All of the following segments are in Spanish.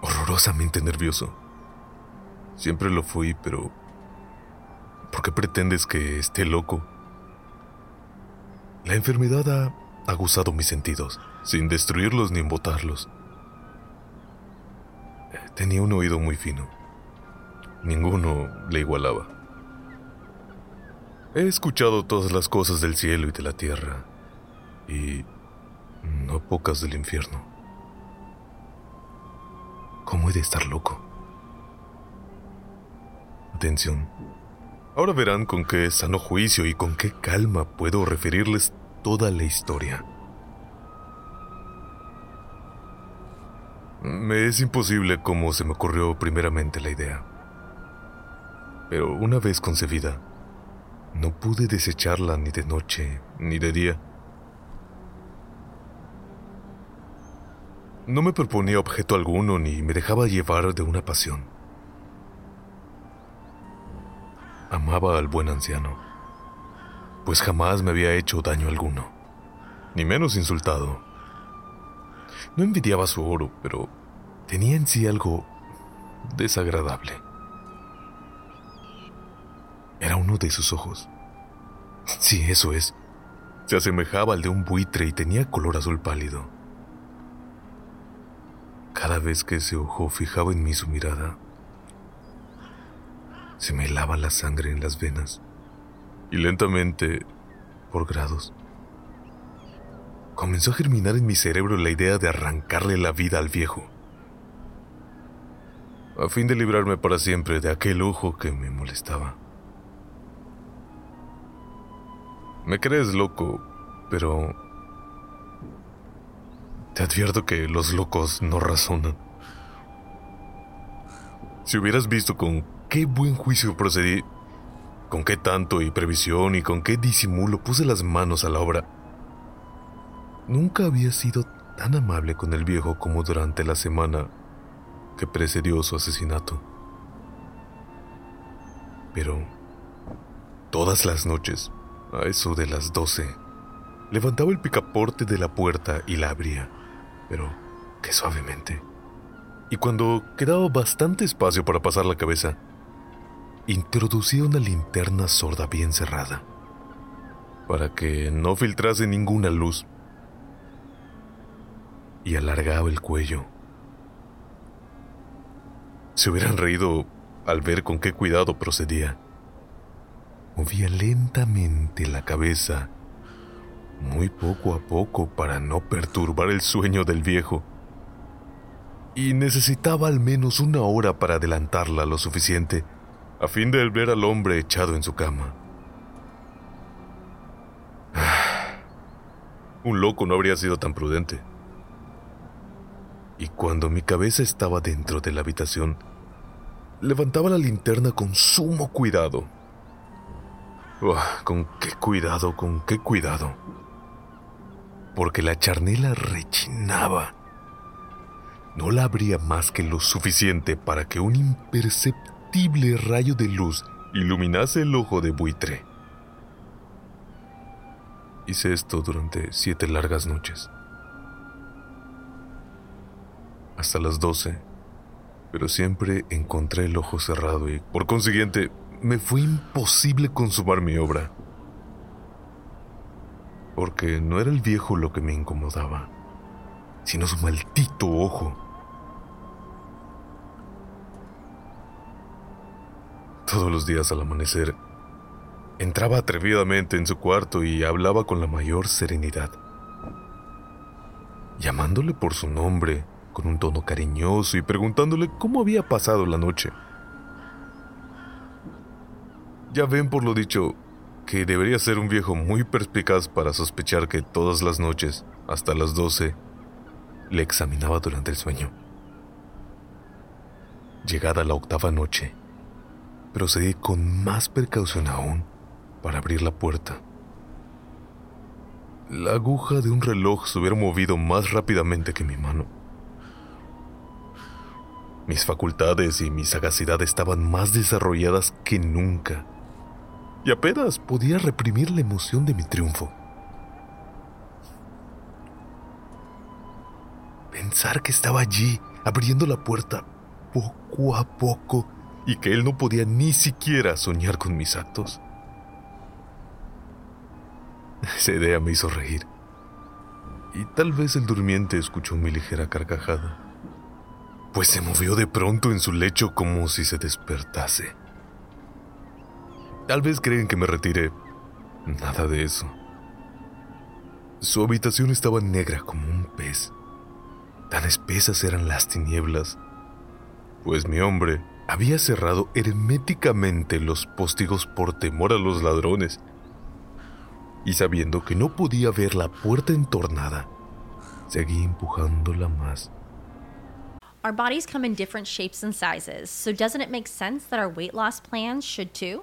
Horrorosamente nervioso. Siempre lo fui, pero... ¿Por qué pretendes que esté loco? La enfermedad ha aguzado mis sentidos, sin destruirlos ni embotarlos. Tenía un oído muy fino. Ninguno le igualaba. He escuchado todas las cosas del cielo y de la tierra, y no pocas del infierno. ¿Cómo he de estar loco? Atención. Ahora verán con qué sano juicio y con qué calma puedo referirles toda la historia. Me es imposible cómo se me ocurrió primeramente la idea. Pero una vez concebida, no pude desecharla ni de noche ni de día. No me proponía objeto alguno ni me dejaba llevar de una pasión. Amaba al buen anciano, pues jamás me había hecho daño alguno, ni menos insultado. No envidiaba su oro, pero tenía en sí algo desagradable. Era uno de sus ojos. Sí, eso es. Se asemejaba al de un buitre y tenía color azul pálido. Cada vez que ese ojo fijaba en mí su mirada, se me helaba la sangre en las venas y lentamente, por grados, comenzó a germinar en mi cerebro la idea de arrancarle la vida al viejo, a fin de librarme para siempre de aquel ojo que me molestaba. Me crees loco, pero te advierto que los locos no razonan. Si hubieras visto con qué buen juicio procedí, con qué tanto y previsión y con qué disimulo puse las manos a la obra, nunca había sido tan amable con el viejo como durante la semana que precedió su asesinato. Pero todas las noches, a eso de las doce, levantaba el picaporte de la puerta y la abría, pero que suavemente. Y cuando quedaba bastante espacio para pasar la cabeza, introducía una linterna sorda bien cerrada, para que no filtrase ninguna luz, y alargaba el cuello. Se hubieran reído al ver con qué cuidado procedía. Movía lentamente la cabeza, muy poco a poco para no perturbar el sueño del viejo. Y necesitaba al menos una hora para adelantarla lo suficiente, a fin de ver al hombre echado en su cama. Un loco no habría sido tan prudente. y cuando mi cabeza estaba dentro de la habitación, levantaba la linterna con sumo cuidado. con qué cuidado, con qué cuidado. Porque la charnela rechinaba. No la abría más que lo suficiente para que un imperceptible rayo de luz iluminase el ojo de buitre. Hice esto durante siete largas noches. Hasta las doce pero siempre encontré el ojo cerrado y, por consiguiente, me fue imposible consumar mi obra. Porque no era el viejo lo que me incomodaba, sino su maldito ojo. Todos los días al amanecer, entraba atrevidamente en su cuarto y hablaba con la mayor serenidad, llamándole por su nombre con un tono cariñoso y preguntándole cómo había pasado la noche. Ya ven por lo dicho que debería ser un viejo muy perspicaz para sospechar que todas las noches, hasta las doce, le examinaba durante el sueño. Llegada la octava noche, procedí con más precaución aún para abrir la puerta. La aguja de un reloj se hubiera movido más rápidamente que mi mano. Mis facultades y mi sagacidad estaban más desarrolladas que nunca, y apenas podía reprimir la emoción de mi triunfo. Pensar que estaba allí, abriendo la puerta poco a poco, y que él no podía ni siquiera soñar con mis actos. Esa idea me hizo reír, y tal vez el durmiente escuchó mi ligera carcajada pues se movió de pronto en su lecho como si se despertase. Tal vez creen que me retiré. Nada de eso. Su habitación estaba negra como un pez. Tan espesas eran las tinieblas, pues mi hombre había cerrado herméticamente los postigos por temor a los ladrones. Y sabiendo que no podía ver la puerta entornada, seguí empujándola más Our bodies come in different shapes and sizes, so doesn't it make sense that our weight loss plans should too?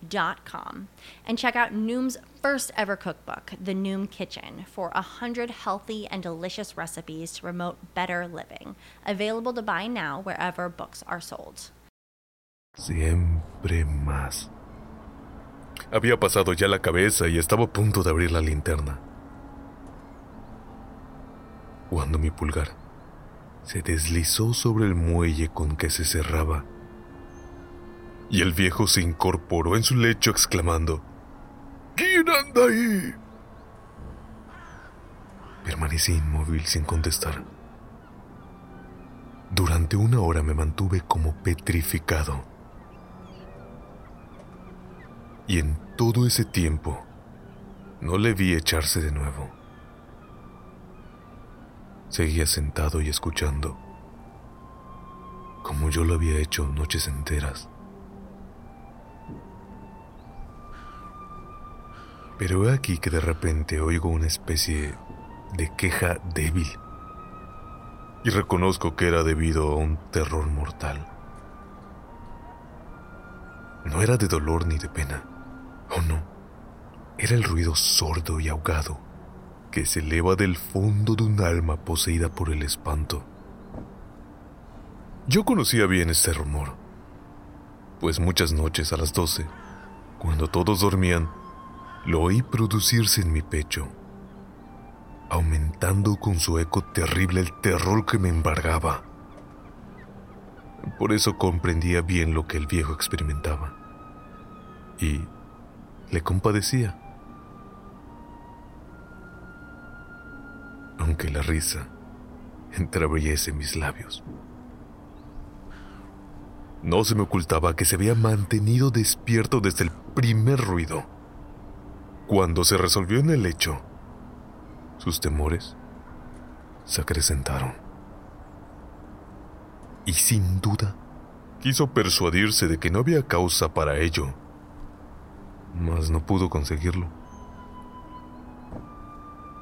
noom.com and check out Noom's first ever cookbook, The Noom Kitchen, for 100 healthy and delicious recipes to promote better living. Available to buy now wherever books are sold. Siempre más. Había pasado ya la cabeza y estaba a punto de abrir la linterna. Cuando mi pulgar se deslizó sobre el muelle con que se cerraba y el viejo se incorporó en su lecho exclamando, ¿Quién anda ahí? Permanecí inmóvil sin contestar. Durante una hora me mantuve como petrificado. Y en todo ese tiempo no le vi echarse de nuevo. Seguía sentado y escuchando, como yo lo había hecho noches enteras. Pero he aquí que de repente oigo una especie de queja débil. Y reconozco que era debido a un terror mortal. No era de dolor ni de pena. Oh no. Era el ruido sordo y ahogado que se eleva del fondo de un alma poseída por el espanto. Yo conocía bien este rumor, pues muchas noches a las doce, cuando todos dormían, lo oí producirse en mi pecho, aumentando con su eco terrible el terror que me embargaba. Por eso comprendía bien lo que el viejo experimentaba. Y le compadecía. Aunque la risa entreabriese mis labios. No se me ocultaba que se había mantenido despierto desde el primer ruido. Cuando se resolvió en el lecho, sus temores se acrecentaron. Y sin duda, quiso persuadirse de que no había causa para ello, mas no pudo conseguirlo.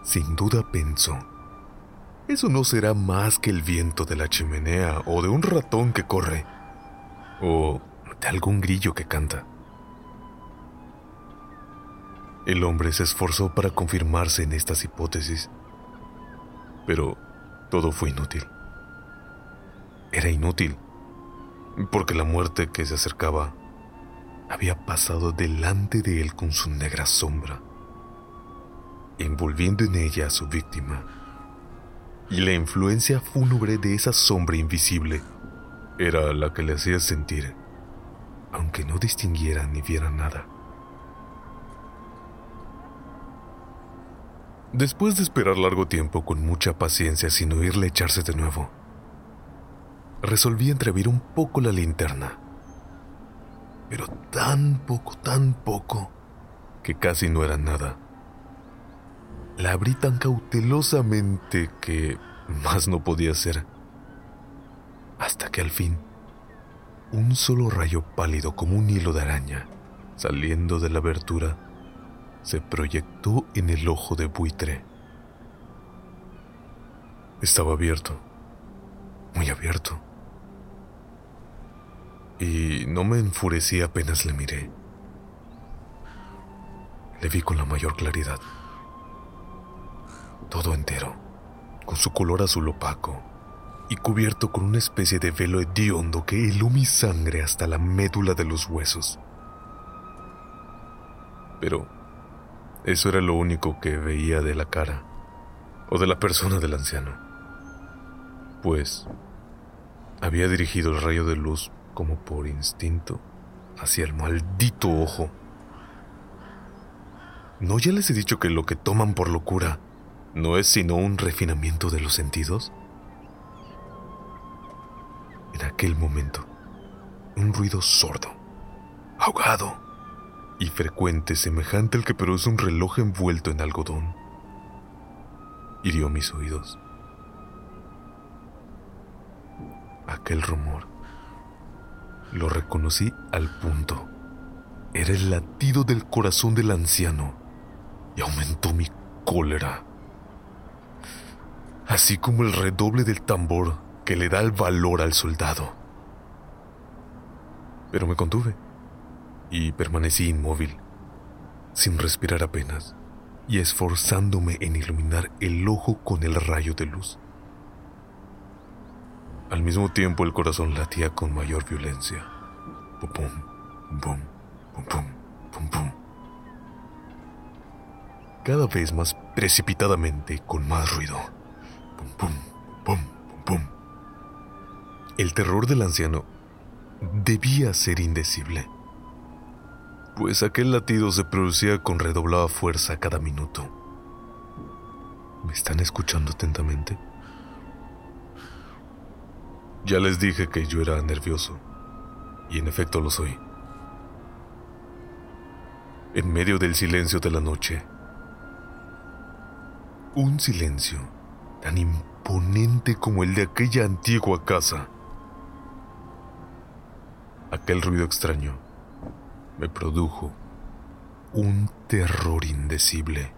Sin duda pensó, eso no será más que el viento de la chimenea o de un ratón que corre, o de algún grillo que canta. El hombre se esforzó para confirmarse en estas hipótesis, pero todo fue inútil. Era inútil, porque la muerte que se acercaba había pasado delante de él con su negra sombra, envolviendo en ella a su víctima. Y la influencia fúnebre de esa sombra invisible era la que le hacía sentir, aunque no distinguiera ni viera nada. Después de esperar largo tiempo con mucha paciencia sin oírle echarse de nuevo, resolví entrever un poco la linterna. Pero tan poco, tan poco, que casi no era nada. La abrí tan cautelosamente que más no podía ser. Hasta que al fin, un solo rayo pálido como un hilo de araña, saliendo de la abertura, se proyectó en el ojo de buitre. Estaba abierto, muy abierto. Y no me enfurecí apenas le miré. Le vi con la mayor claridad. Todo entero, con su color azul opaco y cubierto con una especie de velo hediondo que heló mi sangre hasta la médula de los huesos. Pero eso era lo único que veía de la cara o de la persona del anciano. Pues había dirigido el rayo de luz como por instinto hacia el maldito ojo. ¿No ya les he dicho que lo que toman por locura no es sino un refinamiento de los sentidos? En aquel momento, un ruido sordo, ahogado, y frecuente semejante al que produce un reloj envuelto en algodón. Hirió mis oídos. Aquel rumor lo reconocí al punto. Era el latido del corazón del anciano y aumentó mi cólera. Así como el redoble del tambor que le da el valor al soldado. Pero me contuve y permanecí inmóvil, sin respirar apenas y esforzándome en iluminar el ojo con el rayo de luz. Al mismo tiempo el corazón latía con mayor violencia. Pum, pum, pum, pum, pum, pum. Cada vez más precipitadamente con más ruido. Pum, pum, pum, pum, pum. El terror del anciano debía ser indecible pues aquel latido se producía con redoblada fuerza cada minuto. ¿Me están escuchando atentamente? Ya les dije que yo era nervioso, y en efecto lo soy. En medio del silencio de la noche, un silencio tan imponente como el de aquella antigua casa, aquel ruido extraño me produjo un terror indecible.